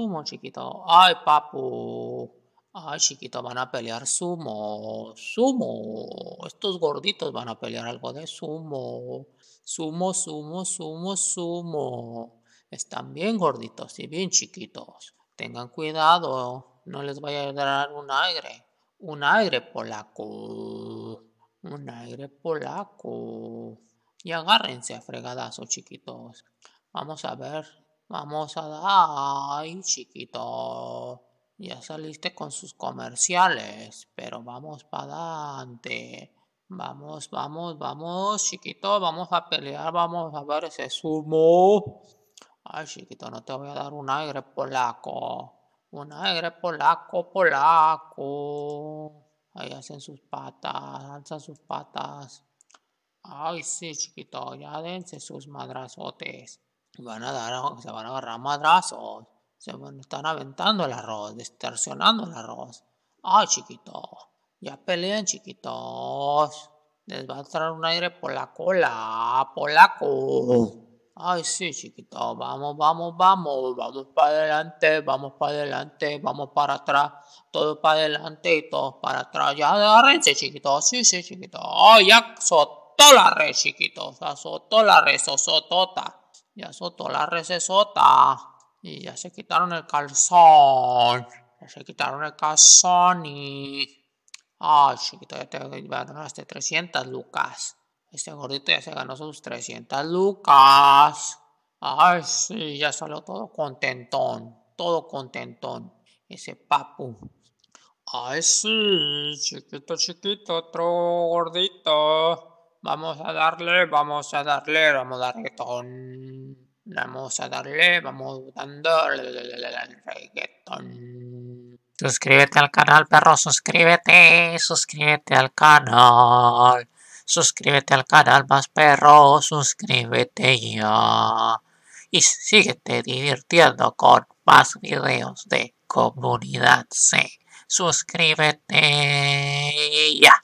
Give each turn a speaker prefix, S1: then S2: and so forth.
S1: Sumo, chiquito. Ay, papu. Ay, chiquito, van a pelear sumo. Sumo. Estos gorditos van a pelear algo de sumo. Sumo, sumo, sumo, sumo. Están bien gorditos y bien chiquitos. Tengan cuidado. No les vaya a dar un aire. Un aire polaco. Un aire polaco. Y agárrense a fregadazos, chiquitos. Vamos a ver. Vamos a dar. Chiquito. Ya saliste con sus comerciales. Pero vamos para adelante. Vamos, vamos, vamos, chiquito. Vamos a pelear. Vamos a ver ese sumo. Ay, chiquito, no te voy a dar un aire polaco. Un aire polaco, polaco. Ahí hacen sus patas, alzan sus patas. Ay, sí, chiquito, ya dense sus madrazotes. Van a dar, se van a agarrar madrazos. Se van, están aventando el arroz, distorsionando el arroz. Ay, chiquito, ya peleen, chiquitos. Les va a traer un aire por la cola, polaco. Ay, sí, chiquito, vamos, vamos, vamos, vamos para adelante, vamos para adelante, vamos para atrás, todo para adelante y todos para atrás. Ya agárrense, chiquito, sí, sí, chiquito. Ay, ya soltó la red, chiquito, ya soltó la red, sotota. Ya soltó la red, sota. Y ya se quitaron el calzón. Ya se quitaron el calzón y... Ay, chiquito, ya te ganaste 300 lucas. Este gordito ya se ganó sus 300 lucas. Ay, sí, ya salió todo contentón. Todo contentón. Ese papu. Ay, sí, chiquito, chiquito, otro gordito. Vamos a darle, vamos a darle, vamos a dar reggaetón. Vamos a darle, vamos el reggaetón.
S2: Suscríbete al canal, perro, suscríbete, suscríbete al canal. Suscríbete al canal más perro, suscríbete ya. Y síguete divirtiendo con más videos de comunidad C. Suscríbete ya.